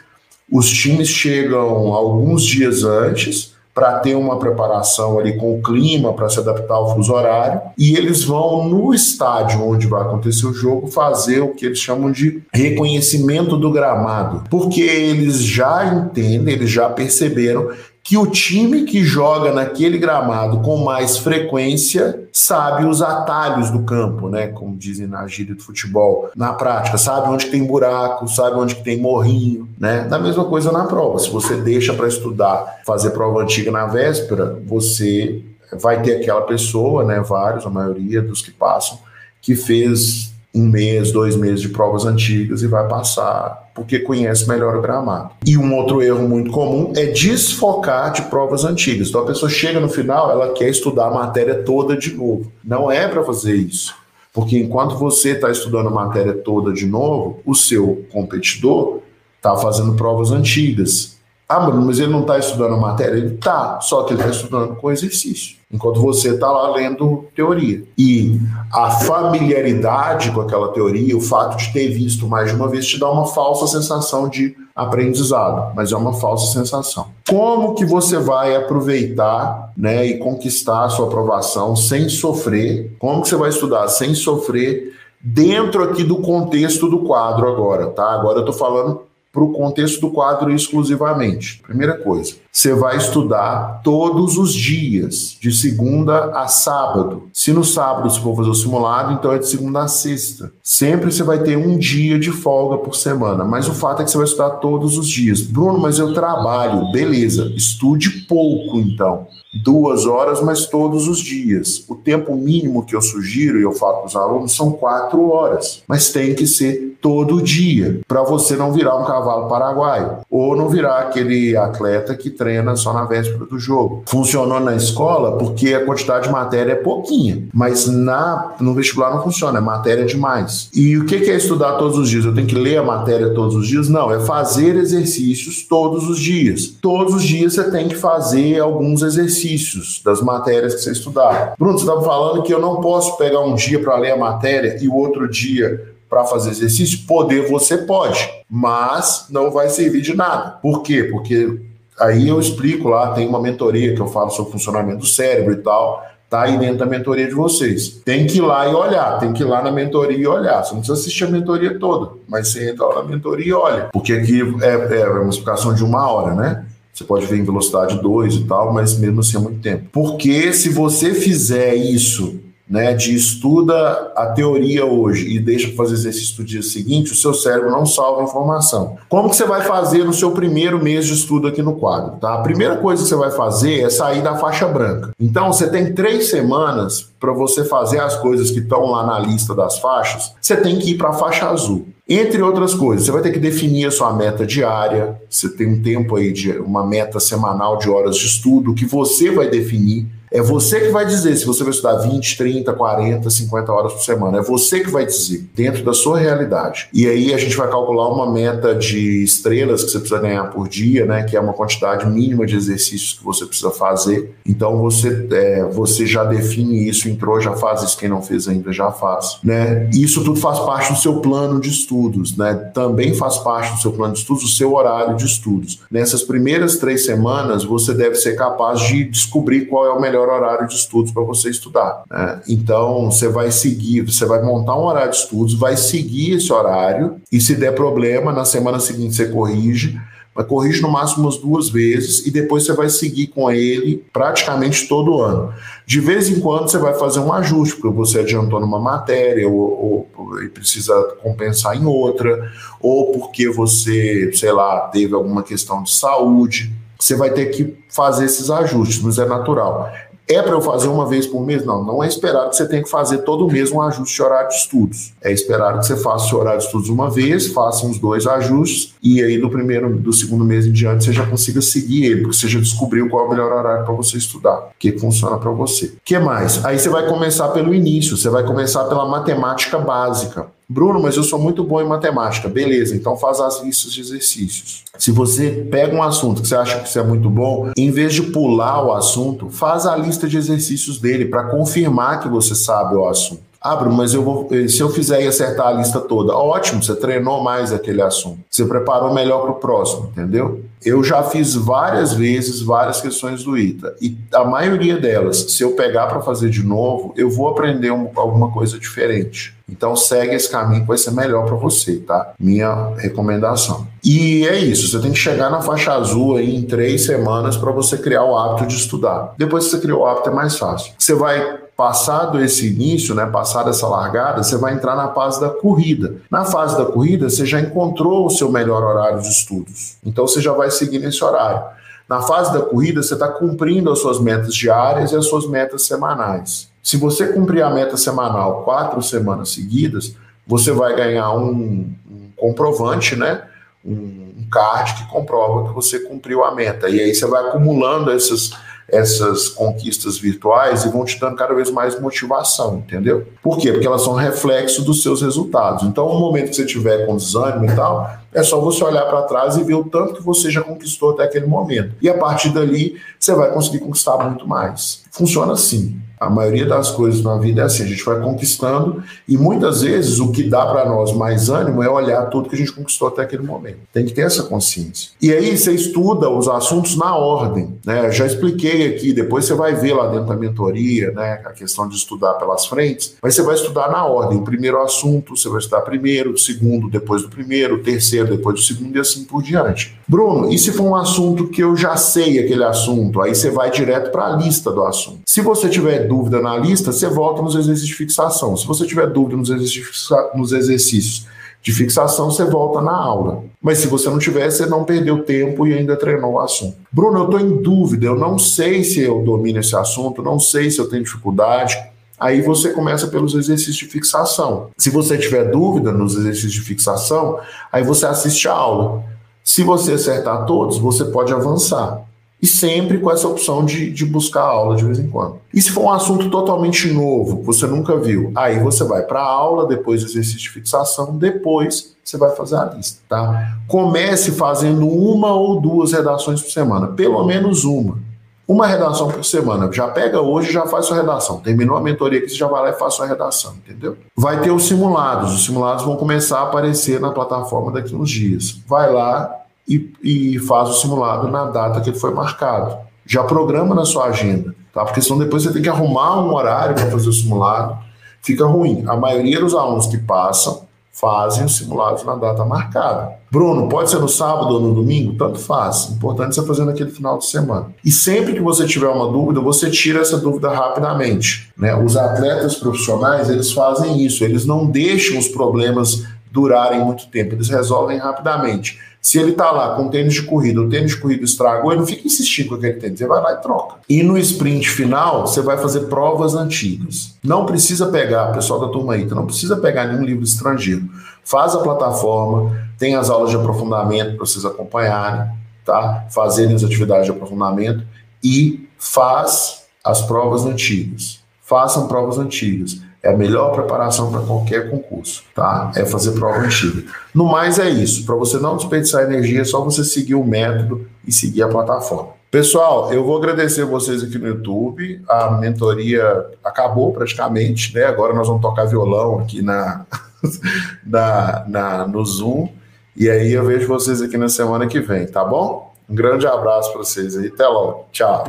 os times chegam alguns dias antes para ter uma preparação ali com o clima, para se adaptar ao fuso horário, e eles vão no estádio onde vai acontecer o jogo fazer o que eles chamam de reconhecimento do gramado, porque eles já entendem, eles já perceberam que o time que joga naquele gramado com mais frequência sabe os atalhos do campo, né? Como dizem na gíria do futebol, na prática, sabe onde tem buraco, sabe onde tem morrinho, né? Da mesma coisa na prova. Se você deixa para estudar, fazer prova antiga na véspera, você vai ter aquela pessoa, né? Vários, a maioria dos que passam, que fez um mês, dois meses de provas antigas e vai passar porque conhece melhor o gramado. E um outro erro muito comum é desfocar de provas antigas. Então a pessoa chega no final, ela quer estudar a matéria toda de novo. Não é para fazer isso. Porque enquanto você está estudando a matéria toda de novo, o seu competidor está fazendo provas antigas. Ah, Bruno, mas ele não está estudando a matéria? Ele está, só que ele está estudando com exercício, enquanto você está lá lendo teoria. E a familiaridade com aquela teoria, o fato de ter visto mais de uma vez, te dá uma falsa sensação de aprendizado, mas é uma falsa sensação. Como que você vai aproveitar né, e conquistar a sua aprovação sem sofrer? Como que você vai estudar sem sofrer dentro aqui do contexto do quadro agora, tá? Agora eu estou falando para o contexto do quadro exclusivamente. Primeira coisa, você vai estudar todos os dias, de segunda a sábado. Se no sábado você for fazer o simulado, então é de segunda a sexta. Sempre você vai ter um dia de folga por semana, mas o fato é que você vai estudar todos os dias. Bruno, mas eu trabalho. Beleza, estude pouco então. Duas horas, mas todos os dias. O tempo mínimo que eu sugiro, e eu falo para os alunos, são quatro horas. Mas tem que ser todo dia, para você não virar um cavalo paraguaio, ou não virar aquele atleta que treina só na véspera do jogo. Funcionou na escola porque a quantidade de matéria é pouquinha, mas na, no vestibular não funciona, é matéria demais. E o que é estudar todos os dias? Eu tenho que ler a matéria todos os dias? Não, é fazer exercícios todos os dias. Todos os dias você tem que fazer alguns exercícios das matérias que você estudar. Bruno, você estava falando que eu não posso pegar um dia para ler a matéria e o outro dia para fazer exercício? Poder você pode, mas não vai servir de nada. Por quê? Porque aí eu explico lá, tem uma mentoria que eu falo sobre o funcionamento do cérebro e tal, tá aí dentro da mentoria de vocês. Tem que ir lá e olhar, tem que ir lá na mentoria e olhar. Você não precisa assistir a mentoria toda, mas você entra lá na mentoria e olha. Porque aqui é, é uma explicação de uma hora, né? Você pode ver em velocidade 2 e tal, mas mesmo assim é muito tempo. Porque se você fizer isso né, de estuda a teoria hoje e deixa para fazer exercício no dia seguinte, o seu cérebro não salva a informação. Como que você vai fazer no seu primeiro mês de estudo aqui no quadro? Tá? A primeira coisa que você vai fazer é sair da faixa branca. Então, você tem três semanas para você fazer as coisas que estão lá na lista das faixas, você tem que ir para a faixa azul. Entre outras coisas, você vai ter que definir a sua meta diária, você tem um tempo aí de uma meta semanal de horas de estudo que você vai definir. É você que vai dizer se você vai estudar 20, 30, 40, 50 horas por semana. É você que vai dizer, dentro da sua realidade. E aí a gente vai calcular uma meta de estrelas que você precisa ganhar por dia, né? Que é uma quantidade mínima de exercícios que você precisa fazer. Então você, é, você já define isso, entrou, já faz isso. Quem não fez ainda já faz. Né? Isso tudo faz parte do seu plano de estudos, né? Também faz parte do seu plano de estudos o seu horário de estudos. Nessas primeiras três semanas, você deve ser capaz de descobrir qual é o melhor melhor horário de estudos para você estudar. Né? Então, você vai seguir, você vai montar um horário de estudos, vai seguir esse horário, e se der problema, na semana seguinte você corrige mas corrige no máximo umas duas vezes e depois você vai seguir com ele praticamente todo ano. De vez em quando você vai fazer um ajuste, porque você adiantou numa matéria ou, ou precisa compensar em outra, ou porque você, sei lá, teve alguma questão de saúde. Você vai ter que fazer esses ajustes, mas é natural. É para eu fazer uma vez por mês? Não, não é esperado que você tenha que fazer todo mês um ajuste de horário de estudos. É esperado que você faça o seu horário de estudos uma vez, faça uns dois ajustes e aí do primeiro, do segundo mês em diante você já consiga seguir ele, porque você já descobriu qual é o melhor horário para você estudar, o que funciona para você. O que mais? Aí você vai começar pelo início, você vai começar pela matemática básica. Bruno, mas eu sou muito bom em matemática. Beleza, então faz as listas de exercícios. Se você pega um assunto que você acha que você é muito bom, em vez de pular o assunto, faz a lista de exercícios dele para confirmar que você sabe o assunto. Ah, Bruno, mas eu vou, se eu fizer e acertar a lista toda, ótimo, você treinou mais aquele assunto. Você preparou melhor para o próximo, entendeu? Eu já fiz várias vezes várias questões do ITA e a maioria delas, se eu pegar para fazer de novo, eu vou aprender um, alguma coisa diferente. Então segue esse caminho que vai ser melhor para você, tá? Minha recomendação. E é isso, você tem que chegar na faixa azul aí em três semanas para você criar o hábito de estudar. Depois que você criou o hábito é mais fácil. Você vai passado esse início, né, passada essa largada, você vai entrar na fase da corrida. Na fase da corrida, você já encontrou o seu melhor horário de estudos. Então você já vai seguir nesse horário. Na fase da corrida, você está cumprindo as suas metas diárias e as suas metas semanais. Se você cumprir a meta semanal quatro semanas seguidas, você vai ganhar um, um comprovante, né? Um, um card que comprova que você cumpriu a meta. E aí você vai acumulando essas essas conquistas virtuais e vão te dando cada vez mais motivação, entendeu? Por quê? Porque elas são reflexo dos seus resultados. Então, no momento que você tiver com desânimo e tal, é só você olhar para trás e ver o tanto que você já conquistou até aquele momento. E a partir dali, você vai conseguir conquistar muito mais. Funciona assim. A maioria das coisas na vida é assim, a gente vai conquistando e muitas vezes o que dá para nós mais ânimo é olhar tudo que a gente conquistou até aquele momento. Tem que ter essa consciência. E aí você estuda os assuntos na ordem, né? Já expliquei aqui, depois você vai ver lá dentro da mentoria, né, a questão de estudar pelas frentes, mas você vai estudar na ordem. O primeiro assunto você vai estudar primeiro, segundo depois do primeiro, terceiro depois do segundo e assim por diante. Bruno, e se for um assunto que eu já sei aquele assunto, aí você vai direto para a lista do assunto. Se você tiver dúvida na lista, você volta nos exercícios de fixação. Se você tiver dúvida nos exercícios, nos exercícios de fixação, você volta na aula. Mas se você não tiver, você não perdeu tempo e ainda treinou o assunto. Bruno, eu estou em dúvida, eu não sei se eu domino esse assunto, não sei se eu tenho dificuldade. Aí você começa pelos exercícios de fixação. Se você tiver dúvida nos exercícios de fixação, aí você assiste a aula. Se você acertar todos, você pode avançar. E sempre com essa opção de, de buscar aula de vez em quando. E se for um assunto totalmente novo, que você nunca viu, aí você vai para a aula, depois exercício de fixação, depois você vai fazer a lista, tá? Comece fazendo uma ou duas redações por semana, pelo menos uma. Uma redação por semana. Já pega hoje já faz sua redação. Terminou a mentoria aqui, você já vai lá e faz sua redação, entendeu? Vai ter os simulados. Os simulados vão começar a aparecer na plataforma daqui uns dias. Vai lá e, e faz o simulado na data que ele foi marcado. Já programa na sua agenda, tá? Porque senão depois você tem que arrumar um horário para fazer o simulado. Fica ruim. A maioria dos alunos que passam fazem os simulados na data marcada. Bruno, pode ser no sábado ou no domingo? Tanto faz. Importante você fazer naquele final de semana. E sempre que você tiver uma dúvida, você tira essa dúvida rapidamente. Né? Os atletas profissionais, eles fazem isso. Eles não deixam os problemas durarem muito tempo. Eles resolvem rapidamente. Se ele está lá com tênis de corrida, o tênis de corrida estragou, ele não fica insistindo com aquele tênis, você vai lá e troca. E no sprint final, você vai fazer provas antigas. Não precisa pegar, pessoal da turma aí, não precisa pegar nenhum livro estrangeiro. Faz a plataforma, tem as aulas de aprofundamento para vocês acompanharem, tá? Fazerem as atividades de aprofundamento e faz as provas antigas. Façam provas antigas. É a melhor preparação para qualquer concurso, tá? É fazer prova antiga. No mais é isso. Para você não desperdiçar energia, é só você seguir o método e seguir a plataforma. Pessoal, eu vou agradecer vocês aqui no YouTube. A mentoria acabou praticamente, né? Agora nós vamos tocar violão aqui na, na, na no Zoom. E aí eu vejo vocês aqui na semana que vem, tá bom? Um grande abraço para vocês aí. Até logo. Tchau.